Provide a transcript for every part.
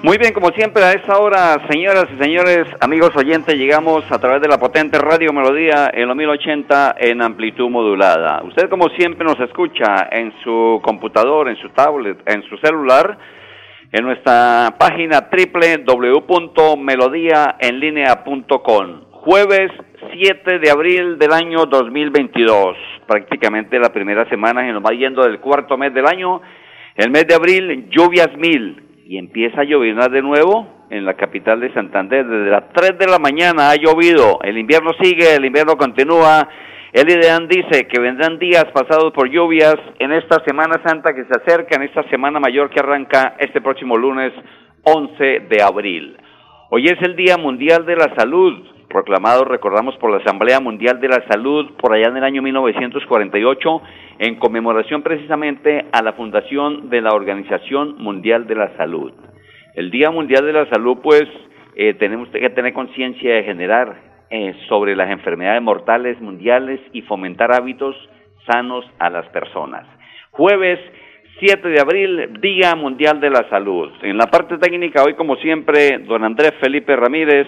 Muy bien, como siempre, a esta hora, señoras y señores, amigos oyentes, llegamos a través de la potente Radio Melodía en los 1080 en amplitud modulada. Usted, como siempre, nos escucha en su computador, en su tablet, en su celular, en nuestra página www.melodiaenlinea.com. Jueves 7 de abril del año 2022, prácticamente la primera semana que nos va yendo del cuarto mes del año. El mes de abril, lluvias mil, y empieza a llover de nuevo en la capital de Santander. Desde las 3 de la mañana ha llovido, el invierno sigue, el invierno continúa. El IDEAN dice que vendrán días pasados por lluvias en esta Semana Santa que se acerca, en esta Semana Mayor que arranca este próximo lunes 11 de abril. Hoy es el Día Mundial de la Salud, proclamado, recordamos, por la Asamblea Mundial de la Salud por allá en el año 1948 en conmemoración precisamente a la fundación de la Organización Mundial de la Salud. El Día Mundial de la Salud, pues, eh, tenemos que tener conciencia de generar eh, sobre las enfermedades mortales mundiales y fomentar hábitos sanos a las personas. Jueves 7 de abril, Día Mundial de la Salud. En la parte técnica, hoy como siempre, don Andrés Felipe Ramírez,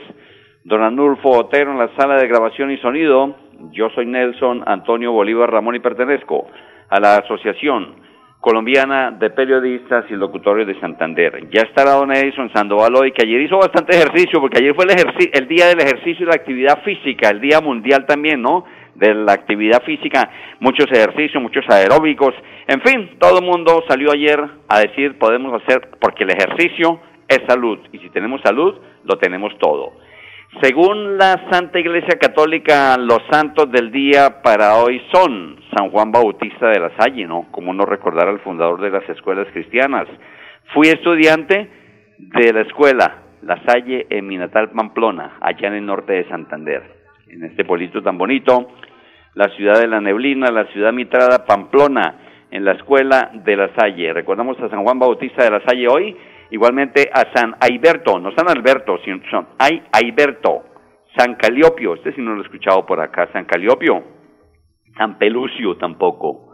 don Anulfo Otero en la sala de grabación y sonido, yo soy Nelson Antonio Bolívar Ramón y pertenezco a la Asociación Colombiana de Periodistas y Locutores de Santander. Ya estará don Edison Sandoval hoy, que ayer hizo bastante ejercicio, porque ayer fue el, el día del ejercicio y la actividad física, el día mundial también, ¿no? De la actividad física, muchos ejercicios, muchos aeróbicos, en fin, todo el mundo salió ayer a decir podemos hacer, porque el ejercicio es salud, y si tenemos salud, lo tenemos todo. Según la Santa Iglesia Católica, los santos del día para hoy son San Juan Bautista de la Salle, ¿no? Como no recordar al fundador de las escuelas cristianas. Fui estudiante de la escuela La Salle en mi natal Pamplona, allá en el norte de Santander. En este pueblito tan bonito, la ciudad de la neblina, la ciudad mitrada Pamplona, en la escuela de La Salle. Recordamos a San Juan Bautista de la Salle hoy Igualmente a San Aiberto, no San Alberto, sino San Aiberto, San Caliopio, este sí no lo he escuchado por acá, San Caliopio, San Pelucio tampoco,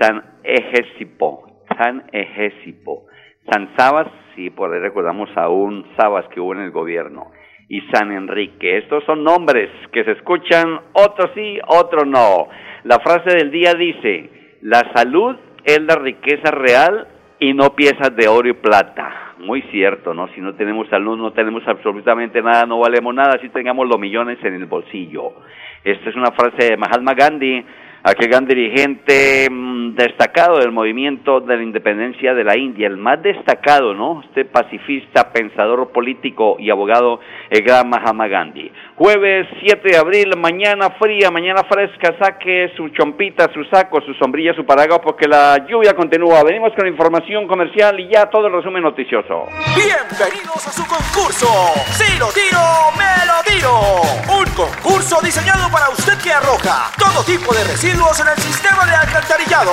San Egesipo, San Egesipo, San Sabas, sí, por ahí recordamos a un Sabas que hubo en el gobierno, y San Enrique. Estos son nombres que se escuchan, otros sí, otros no. La frase del día dice, la salud es la riqueza real y no piezas de oro y plata muy cierto, ¿no? Si no tenemos salud, no tenemos absolutamente nada, no valemos nada, si tengamos los millones en el bolsillo. Esta es una frase de Mahatma Gandhi, aquel gran dirigente mm, destacado del movimiento de la independencia de la India, el más destacado, ¿no? Este pacifista, pensador político y abogado, el gran Mahatma Gandhi. Jueves 7 de abril, mañana fría, mañana fresca, saque su chompita, su saco, su sombrilla, su paraguas, porque la lluvia continúa. Venimos con información comercial y ya todo el resumen noticioso. Bienvenidos a su concurso. Si lo tiro, me lo tiro. Un concurso diseñado para usted que arroja todo tipo de residuos en el sistema de alcantarillado.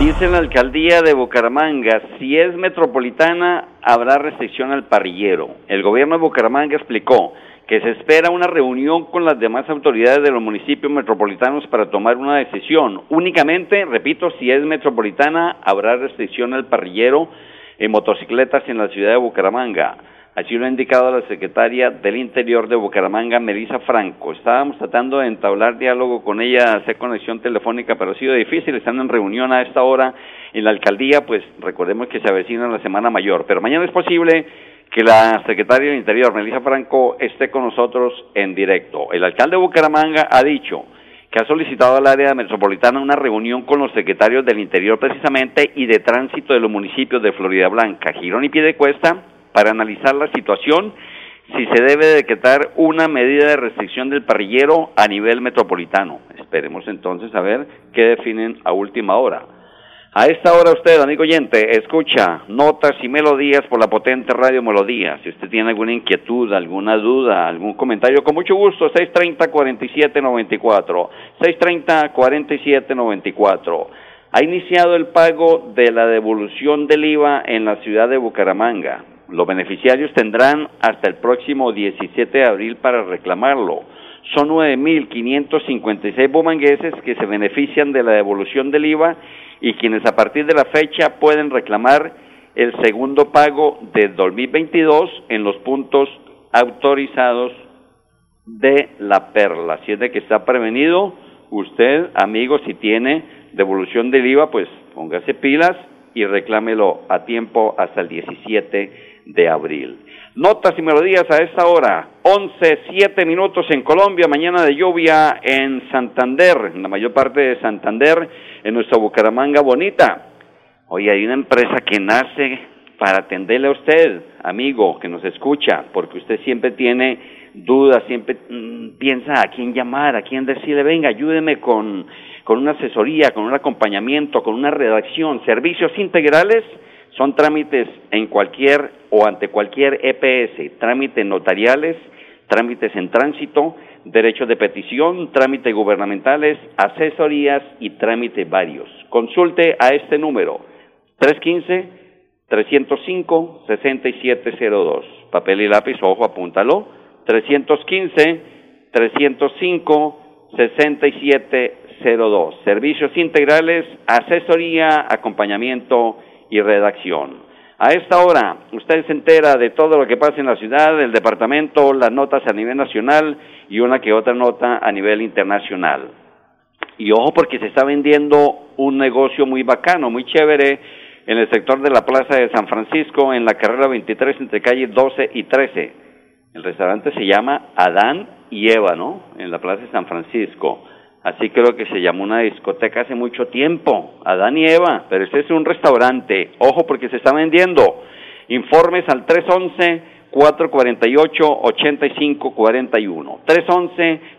Dice la alcaldía de Bucaramanga, si es metropolitana habrá restricción al parrillero. El gobierno de Bucaramanga explicó que se espera una reunión con las demás autoridades de los municipios metropolitanos para tomar una decisión. Únicamente, repito, si es metropolitana habrá restricción al parrillero en motocicletas en la ciudad de Bucaramanga. Así lo ha indicado la secretaria del Interior de Bucaramanga, Melissa Franco. Estábamos tratando de entablar diálogo con ella, hacer conexión telefónica, pero ha sido difícil. Están en reunión a esta hora en la alcaldía, pues recordemos que se avecina la Semana Mayor. Pero mañana es posible que la secretaria del Interior, Melissa Franco, esté con nosotros en directo. El alcalde de Bucaramanga ha dicho que ha solicitado al área metropolitana una reunión con los secretarios del Interior precisamente y de tránsito de los municipios de Florida Blanca, Girón y Piedecuesta para analizar la situación si se debe decretar una medida de restricción del parrillero a nivel metropolitano. Esperemos entonces a ver qué definen a última hora. A esta hora usted, amigo oyente, escucha notas y melodías por la potente radio Melodía. Si usted tiene alguna inquietud, alguna duda, algún comentario, con mucho gusto, 630-4794. 630-4794. Ha iniciado el pago de la devolución del IVA en la ciudad de Bucaramanga. Los beneficiarios tendrán hasta el próximo 17 de abril para reclamarlo. Son 9.556 bumangueses que se benefician de la devolución del IVA y quienes a partir de la fecha pueden reclamar el segundo pago de 2022 en los puntos autorizados de la perla. Si es de que está prevenido, usted, amigo, si tiene devolución del IVA, pues póngase pilas y reclámelo a tiempo hasta el 17 de abril. Notas y melodías a esta hora, 11, 7 minutos en Colombia, mañana de lluvia en Santander, en la mayor parte de Santander, en nuestra Bucaramanga bonita. Hoy hay una empresa que nace para atenderle a usted, amigo, que nos escucha, porque usted siempre tiene dudas, siempre mm, piensa a quién llamar, a quién decirle, venga, ayúdeme con, con una asesoría, con un acompañamiento, con una redacción, servicios integrales son trámites en cualquier o ante cualquier EPS, trámites notariales, trámites en tránsito, derechos de petición, trámites gubernamentales, asesorías y trámites varios. Consulte a este número 315-305-6702. Papel y lápiz, ojo, apúntalo. 315-305-6702. Servicios integrales, asesoría, acompañamiento y redacción. A esta hora, usted se entera de todo lo que pasa en la ciudad, el departamento, las notas a nivel nacional y una que otra nota a nivel internacional. Y ojo porque se está vendiendo un negocio muy bacano, muy chévere en el sector de la Plaza de San Francisco, en la carrera 23 entre calles 12 y 13. El restaurante se llama Adán y Eva, ¿no? En la Plaza de San Francisco. Así creo que se llamó una discoteca hace mucho tiempo, Adán y Eva, pero este es un restaurante. Ojo porque se está vendiendo. Informes al 311-448-8541.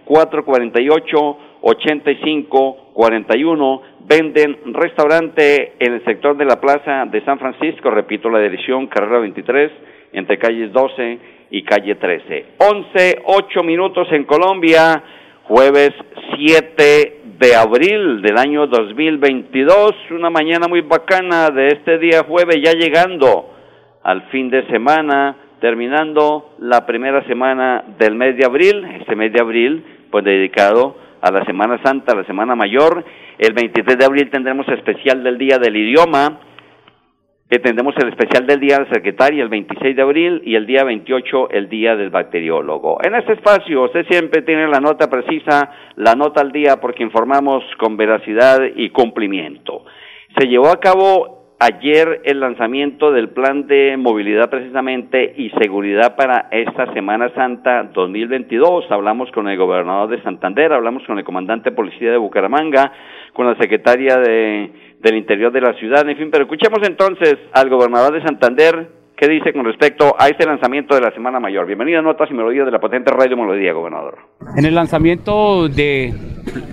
311-448-8541. Venden restaurante en el sector de la Plaza de San Francisco. Repito la dirección, carrera 23, entre calles 12 y calle 13. 11, 8 minutos en Colombia jueves 7 de abril del año 2022, una mañana muy bacana de este día jueves, ya llegando al fin de semana, terminando la primera semana del mes de abril, este mes de abril, pues dedicado a la Semana Santa, la Semana Mayor. El 23 de abril tendremos especial del Día del Idioma, que tendremos el especial del Día del Secretario el 26 de abril y el día 28 el Día del Bacteriólogo. En este espacio usted siempre tiene la nota precisa, la nota al día porque informamos con veracidad y cumplimiento. Se llevó a cabo ayer el lanzamiento del plan de movilidad precisamente y seguridad para esta Semana Santa 2022. Hablamos con el gobernador de Santander, hablamos con el comandante de policía de Bucaramanga, con la secretaria de del interior de la ciudad, en fin, pero escuchemos entonces al gobernador de Santander qué dice con respecto a este lanzamiento de la Semana Mayor. Bienvenido a Notas y Melodías de la potente Radio Melodía, gobernador. En el lanzamiento de,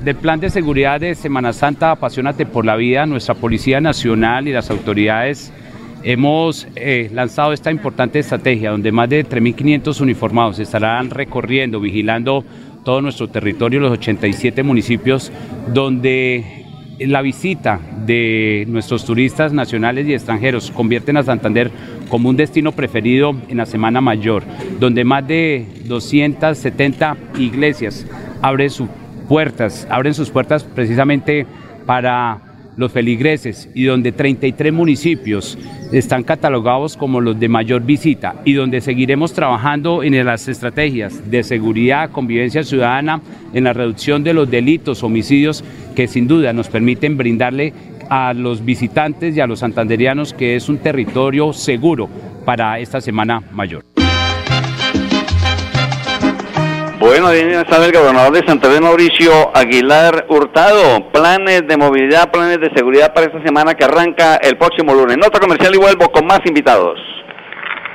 del plan de seguridad de Semana Santa, Apasionate por la Vida, nuestra Policía Nacional y las autoridades hemos eh, lanzado esta importante estrategia donde más de 3.500 uniformados estarán recorriendo, vigilando todo nuestro territorio, los 87 municipios, donde la visita de nuestros turistas nacionales y extranjeros convierten a Santander como un destino preferido en la Semana Mayor, donde más de 270 iglesias abren sus puertas, abren sus puertas precisamente para los feligreses y donde 33 municipios están catalogados como los de mayor visita y donde seguiremos trabajando en las estrategias de seguridad, convivencia ciudadana, en la reducción de los delitos, homicidios, que sin duda nos permiten brindarle a los visitantes y a los santanderianos que es un territorio seguro para esta Semana Mayor. Bueno, ahí está el gobernador de Santander, Mauricio Aguilar Hurtado. Planes de movilidad, planes de seguridad para esta semana que arranca el próximo lunes. Nota comercial y vuelvo con más invitados.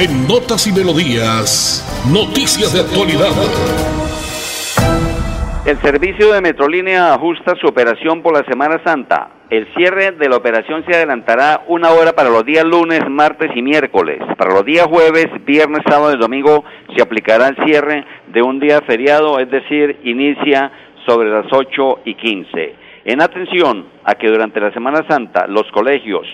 En Notas y Melodías, noticias de actualidad. El servicio de Metrolínea ajusta su operación por la Semana Santa. El cierre de la operación se adelantará una hora para los días lunes, martes y miércoles. Para los días jueves, viernes, sábado y domingo se aplicará el cierre de un día feriado, es decir, inicia sobre las 8 y 15. En atención a que durante la Semana Santa los colegios,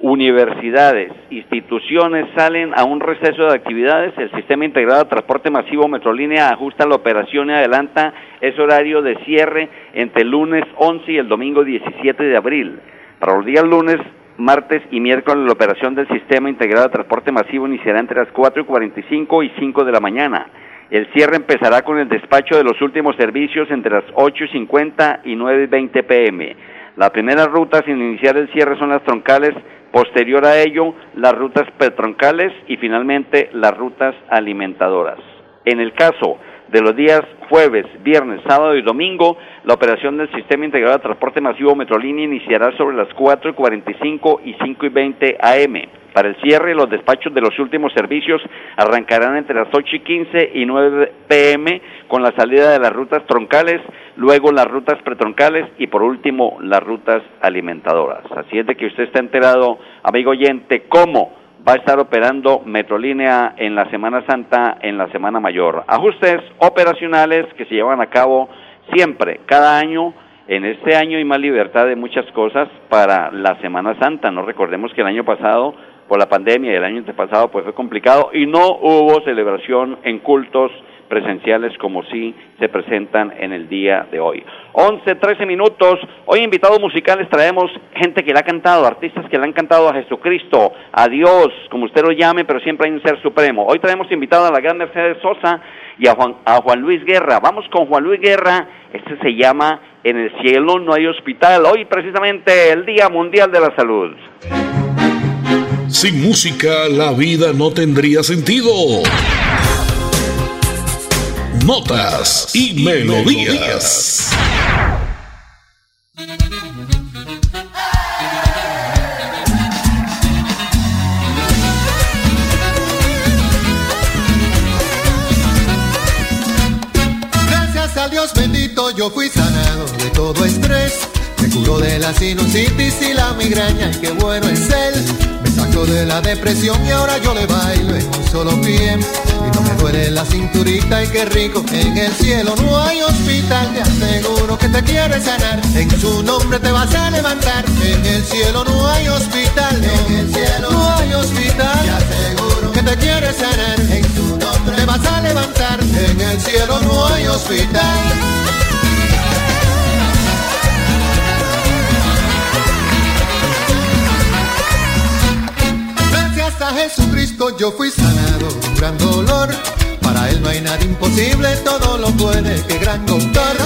universidades, instituciones salen a un receso de actividades, el Sistema Integrado de Transporte Masivo Metrolínea ajusta la operación y adelanta ese horario de cierre entre el lunes 11 y el domingo 17 de abril. Para los días lunes, martes y miércoles la operación del Sistema Integrado de Transporte Masivo iniciará entre las 4 y 45 y 5 de la mañana. El cierre empezará con el despacho de los últimos servicios entre las 8 y 50 y 9 y 20 pm. Las primeras rutas sin iniciar el cierre son las troncales Posterior a ello, las rutas petroncales y finalmente las rutas alimentadoras. En el caso de los días jueves, viernes, sábado y domingo, la operación del Sistema Integrado de Transporte Masivo Metrolínea iniciará sobre las 4 y 45 y 5 y 20 AM. Para el cierre, los despachos de los últimos servicios arrancarán entre las 8 y 15 y 9 pm con la salida de las rutas troncales, luego las rutas pretroncales y por último las rutas alimentadoras. Así es de que usted está enterado, amigo oyente, cómo va a estar operando Metrolínea en la Semana Santa, en la Semana Mayor. Ajustes operacionales que se llevan a cabo siempre, cada año. En este año hay más libertad de muchas cosas para la Semana Santa. No recordemos que el año pasado por la pandemia y el año antepasado pues fue complicado y no hubo celebración en cultos presenciales como sí se presentan en el día de hoy. 11, 13 minutos. Hoy invitados musicales traemos gente que le ha cantado, artistas que le han cantado a Jesucristo, a Dios, como usted lo llame, pero siempre hay un ser supremo. Hoy traemos invitado a la gran Mercedes Sosa y a Juan, a Juan Luis Guerra. Vamos con Juan Luis Guerra. Este se llama En el cielo no hay hospital. Hoy precisamente el Día Mundial de la Salud. Sin música la vida no tendría sentido. Notas y, melodías. Gracias a Dios bendito yo fui sanado de todo estrés. Me curó de la sinusitis y la migraña y qué bueno es él Saco de la depresión y ahora yo le bailo en un solo pie. Y no me duele la cinturita y qué rico. En el cielo no hay hospital, te aseguro que te quiere sanar. En su nombre te vas a levantar. En el cielo no hay hospital, en el cielo no hay hospital. Te aseguro que te quiere sanar. En su nombre te vas a levantar. En el cielo no hay hospital. A Jesucristo yo fui sanado un gran dolor. Para él no hay nada imposible, todo lo puede, que gran doctor.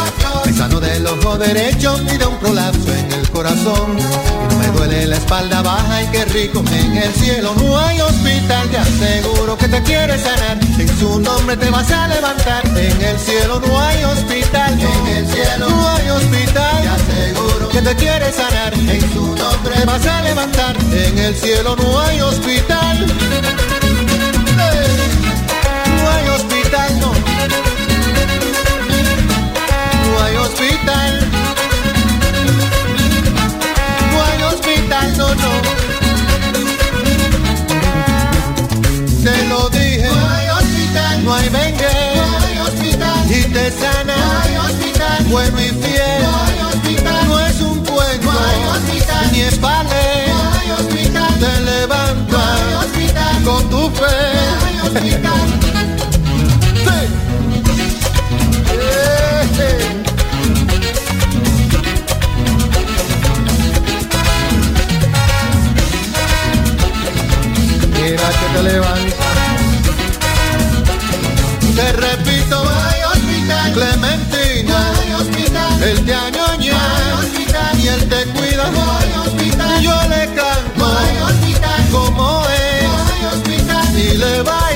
Me sano del ojo derecho y de un prolapso en el corazón. No duele la espalda baja y qué rico. En el cielo no hay hospital, te aseguro que te quiere sanar. En su nombre te vas a levantar. En el cielo no hay hospital, en el cielo no hay hospital. Te aseguro que te quiere sanar. En su nombre te vas a levantar. En el cielo no hay hospital. No hay hospital, no. No hay hospital. no, no. Te lo dije, no hay hospital, no hay vengue, no hay hospital, y te sana, no hay hospital, bueno y fiel, no hay hospital, no es un cuento, no hay hospital, ni es vale, no hay hospital, te levanta, no hay hospital, con tu fe, no hay hospital. Que te levantas. Te repito, hospital. Clementina, hospital. él te añoña y él te cuida. Yo le canto como es y le bailo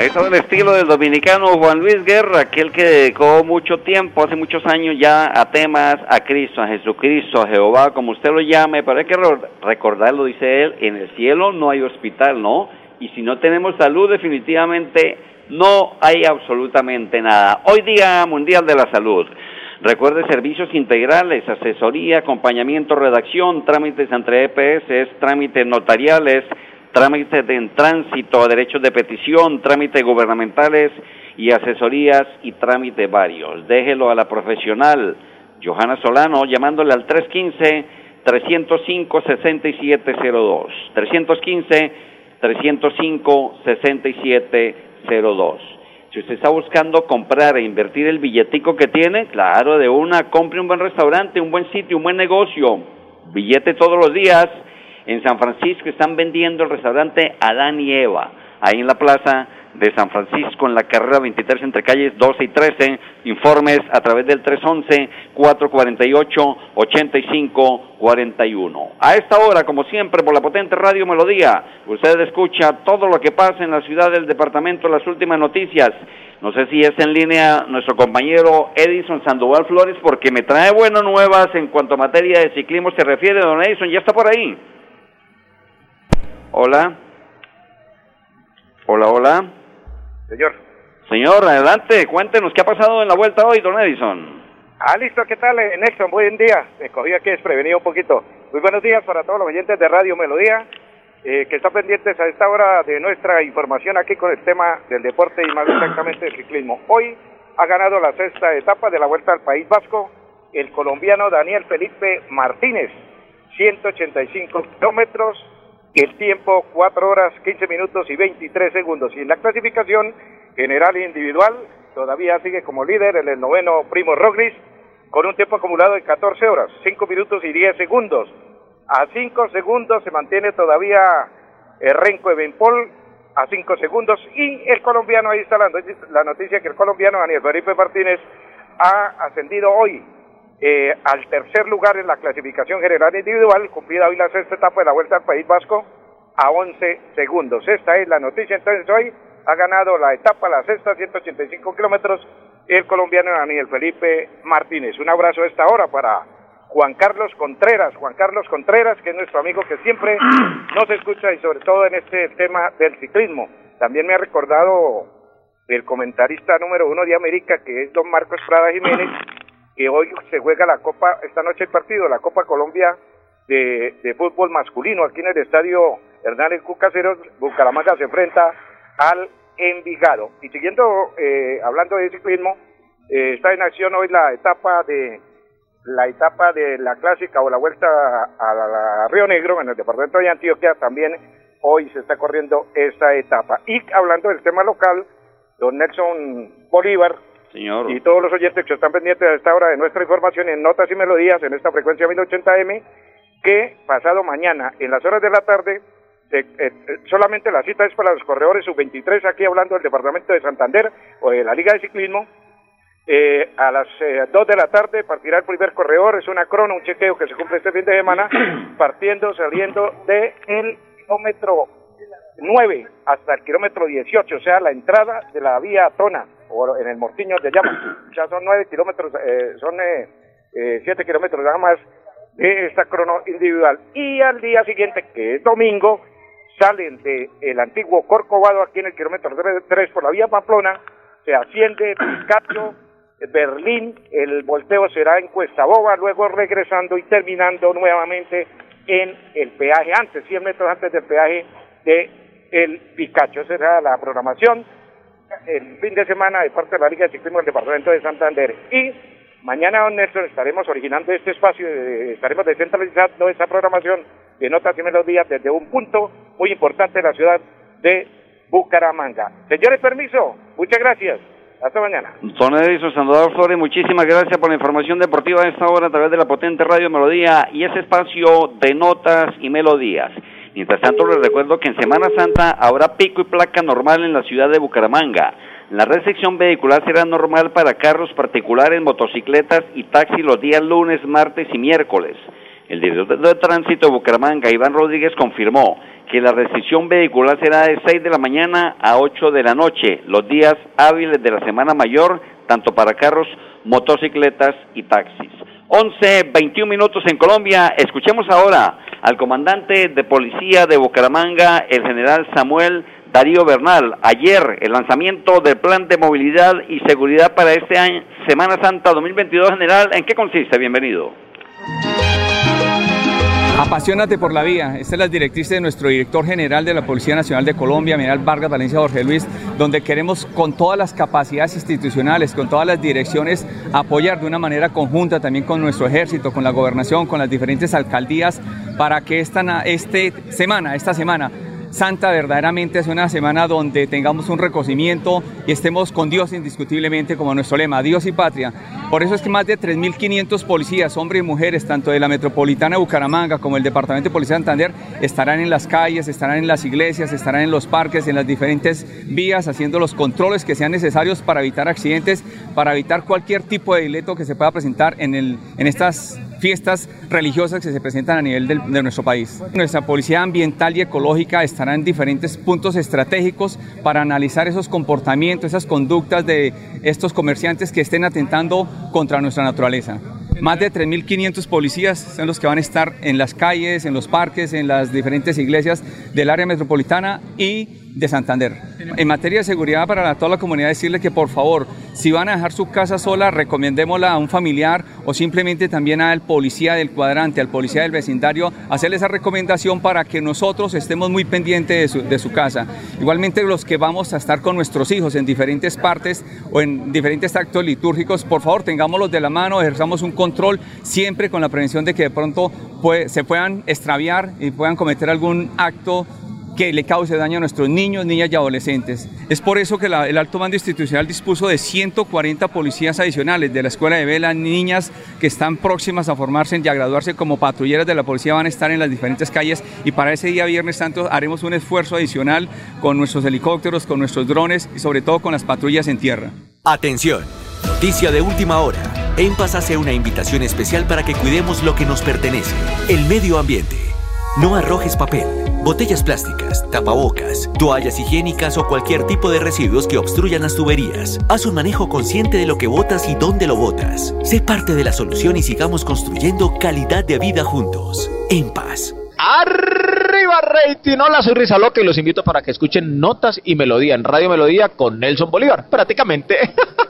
Ahí está el estilo del dominicano Juan Luis Guerra, aquel que dedicó mucho tiempo, hace muchos años ya, a temas, a Cristo, a Jesucristo, a Jehová, como usted lo llame, pero hay que re- recordarlo, dice él, en el cielo no hay hospital, ¿no? Y si no tenemos salud, definitivamente no hay absolutamente nada. Hoy Día Mundial de la Salud. Recuerde servicios integrales, asesoría, acompañamiento, redacción, trámites entre EPS, trámites notariales, trámites de en tránsito, derechos de petición, trámites gubernamentales y asesorías y trámites varios. Déjelo a la profesional Johanna Solano llamándole al 315 305 6702. 315 305 6702. Si usted está buscando comprar e invertir el billetico que tiene, claro, de una, compre un buen restaurante, un buen sitio, un buen negocio, billete todos los días. En San Francisco están vendiendo el restaurante Adán y Eva, ahí en la plaza de San Francisco, en la carrera 23 entre calles 12 y 13. Informes a través del 311-448-8541. A esta hora, como siempre, por la potente Radio Melodía, usted escucha todo lo que pasa en la ciudad del departamento, las últimas noticias. No sé si es en línea nuestro compañero Edison Sandoval Flores, porque me trae buenas nuevas en cuanto a materia de ciclismo se refiere. Don Edison, ¿ya está por ahí? Hola. Hola, hola. Señor. Señor, adelante, cuéntenos qué ha pasado en la vuelta hoy, don Edison. Ah, listo, ¿qué tal, eh, Nexon? Buen día. Me cogí aquí desprevenido un poquito. Muy buenos días para todos los oyentes de Radio Melodía, eh, que están pendientes a esta hora de nuestra información aquí con el tema del deporte y más exactamente del ciclismo. Hoy ha ganado la sexta etapa de la Vuelta al País Vasco el colombiano Daniel Felipe Martínez, 185 kilómetros, el tiempo 4 horas 15 minutos y 23 segundos. Y en la clasificación general e individual todavía sigue como líder en el noveno Primo Rogris con un tiempo acumulado de 14 horas, 5 minutos y 10 segundos. A 5 segundos se mantiene todavía el Renko Evenpol a 5 segundos y el colombiano, ahí está la noticia que el colombiano Daniel Felipe Martínez ha ascendido hoy eh, al tercer lugar en la clasificación general individual, cumplida hoy la sexta etapa de la Vuelta al País Vasco, a 11 segundos. Esta es la noticia, entonces hoy ha ganado la etapa, la sexta, 185 kilómetros, el colombiano Daniel Felipe Martínez. Un abrazo esta hora para Juan Carlos Contreras, Juan Carlos Contreras, que es nuestro amigo que siempre nos escucha y sobre todo en este tema del ciclismo. También me ha recordado el comentarista número uno de América, que es don Marcos Prada Jiménez, que hoy se juega la Copa, esta noche el partido, la Copa Colombia de, fútbol masculino, aquí en el estadio Hernández Cucaseros, Bucaramanga se enfrenta al Envigado. Y siguiendo, eh, hablando de ciclismo, eh, está en acción hoy la etapa de la etapa de la clásica o la vuelta a, la, la Río Negro en el departamento de Antioquia, también hoy se está corriendo esta etapa. Y hablando del tema local, don Nelson Bolívar, Señor. y todos los oyentes que están pendientes a esta hora de nuestra información en Notas y Melodías en esta frecuencia 1080M, que pasado mañana en las horas de la tarde, eh, eh, solamente la cita es para los corredores sub-23, aquí hablando del departamento de Santander o de la Liga de Ciclismo. Eh, a las 2 de la tarde partirá el primer corredor, es una crono, un chequeo que se cumple este fin de semana, partiendo, saliendo del el kilómetro 9 hasta el kilómetro 18, o sea, la entrada de la vía Tona, o en el Mortiño de Llama. Ya son 9 kilómetros, eh, son 7 kilómetros nada más de esta crono individual. Y al día siguiente, que es domingo, salen de el antiguo Corcovado aquí en el kilómetro 3 por la vía Pamplona, se asciende Picacho, Berlín, el volteo será en Cuesta Boba, luego regresando y terminando nuevamente en el peaje antes, 100 metros antes del peaje de el Picacho. Esa será la programación el fin de semana de parte de la Liga de Ciclismo del Departamento de Santander. Y mañana, don Nelson, estaremos originando este espacio, eh, estaremos descentralizando esta programación de notas y melodías desde un punto muy importante de la ciudad de Bucaramanga. Señores, permiso, muchas gracias. Hasta mañana. Don Edison Salvador Flores, muchísimas gracias por la información deportiva de esta hora a través de la potente radio Melodía y ese espacio de notas y melodías. Mientras tanto, les recuerdo que en Semana Santa habrá pico y placa normal en la ciudad de Bucaramanga. La recepción vehicular será normal para carros particulares, motocicletas y taxis los días lunes, martes y miércoles. El director de tránsito de Bucaramanga, Iván Rodríguez, confirmó que la restricción vehicular será de 6 de la mañana a 8 de la noche, los días hábiles de la Semana Mayor, tanto para carros, motocicletas y taxis. 11, 21 minutos en Colombia. Escuchemos ahora al comandante de policía de Bucaramanga, el general Samuel Darío Bernal. Ayer, el lanzamiento del plan de movilidad y seguridad para este año, Semana Santa 2022, general. ¿En qué consiste? Bienvenido. Apasionate por la vía. Esta es la directriz de nuestro director general de la Policía Nacional de Colombia, General Vargas Valencia Jorge Luis, donde queremos con todas las capacidades institucionales, con todas las direcciones, apoyar de una manera conjunta también con nuestro ejército, con la gobernación, con las diferentes alcaldías, para que esta este semana, esta semana, Santa verdaderamente es una semana donde tengamos un reconocimiento y estemos con Dios indiscutiblemente como nuestro lema, Dios y patria. Por eso es que más de 3.500 policías, hombres y mujeres, tanto de la Metropolitana de Bucaramanga como el Departamento de Policía de Santander, estarán en las calles, estarán en las iglesias, estarán en los parques, en las diferentes vías, haciendo los controles que sean necesarios para evitar accidentes, para evitar cualquier tipo de delito que se pueda presentar en, el, en estas fiestas religiosas que se presentan a nivel de, nuestro país. Nuestra policía ambiental y ecológica estará en diferentes puntos estratégicos para analizar esos comportamientos, esas conductas de estos comerciantes que estén atentando contra nuestra naturaleza. Más de 3.500 policías son los que van a estar en las calles, en los parques, en las diferentes iglesias del área metropolitana y de Santander. En materia de seguridad para toda la comunidad, decirle que por favor, si van a dejar su casa sola, recomendémosla a un familiar o simplemente también al policía del cuadrante, al policía del vecindario, hacerle esa recomendación para que nosotros estemos muy pendientes de su, casa. Igualmente los que vamos a estar con nuestros hijos en diferentes partes o en diferentes actos litúrgicos, por favor tengámoslos de la mano, ejerzamos un control siempre con la prevención de que de pronto se puedan extraviar y puedan cometer algún acto que le cause daño a nuestros niños, niñas y adolescentes. Es por eso que el alto mando institucional dispuso de 140 policías adicionales de la Escuela de Vela, niñas que están próximas a formarse y a graduarse como patrulleras de la policía van a estar en las diferentes calles y para ese día Viernes Santo haremos un esfuerzo adicional con nuestros helicópteros, con nuestros drones y sobre todo con las patrullas en tierra. Atención, noticia de última hora. En Paz hace una invitación especial para que cuidemos lo que nos pertenece, el medio ambiente. No arrojes papel botellas plásticas, tapabocas, toallas higiénicas o cualquier tipo de residuos que obstruyan las tuberías. Haz un manejo consciente de lo que botas y dónde lo botas. Sé parte de la solución y sigamos construyendo calidad de vida juntos. En paz. Arriba rating, hola soy Risa Loca y los invito para que escuchen Notas y Melodía en Radio Melodía con Nelson Bolívar, prácticamente.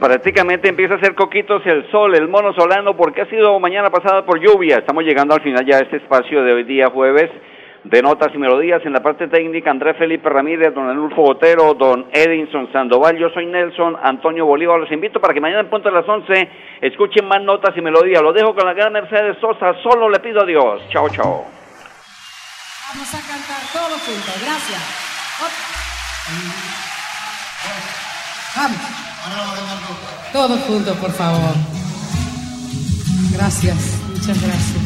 prácticamente empieza a hacer coquitos el sol, el mono solano, porque ha sido mañana pasada por lluvia. Estamos llegando al final ya de este espacio de hoy día jueves de notas y melodías. En la parte técnica, Andrés Felipe Ramírez, don Anulfo Botero, don Edinson Sandoval, yo soy Nelson, Antonio Bolívar. Los invito para que mañana en punto de las 11 escuchen más notas y melodías. Lo dejo con la gran Mercedes Sosa, solo le pido a Dios. Chao, chao. Vamos a cantar todos juntos, gracias. Vamos. Todos juntos, por favor. Gracias, muchas gracias.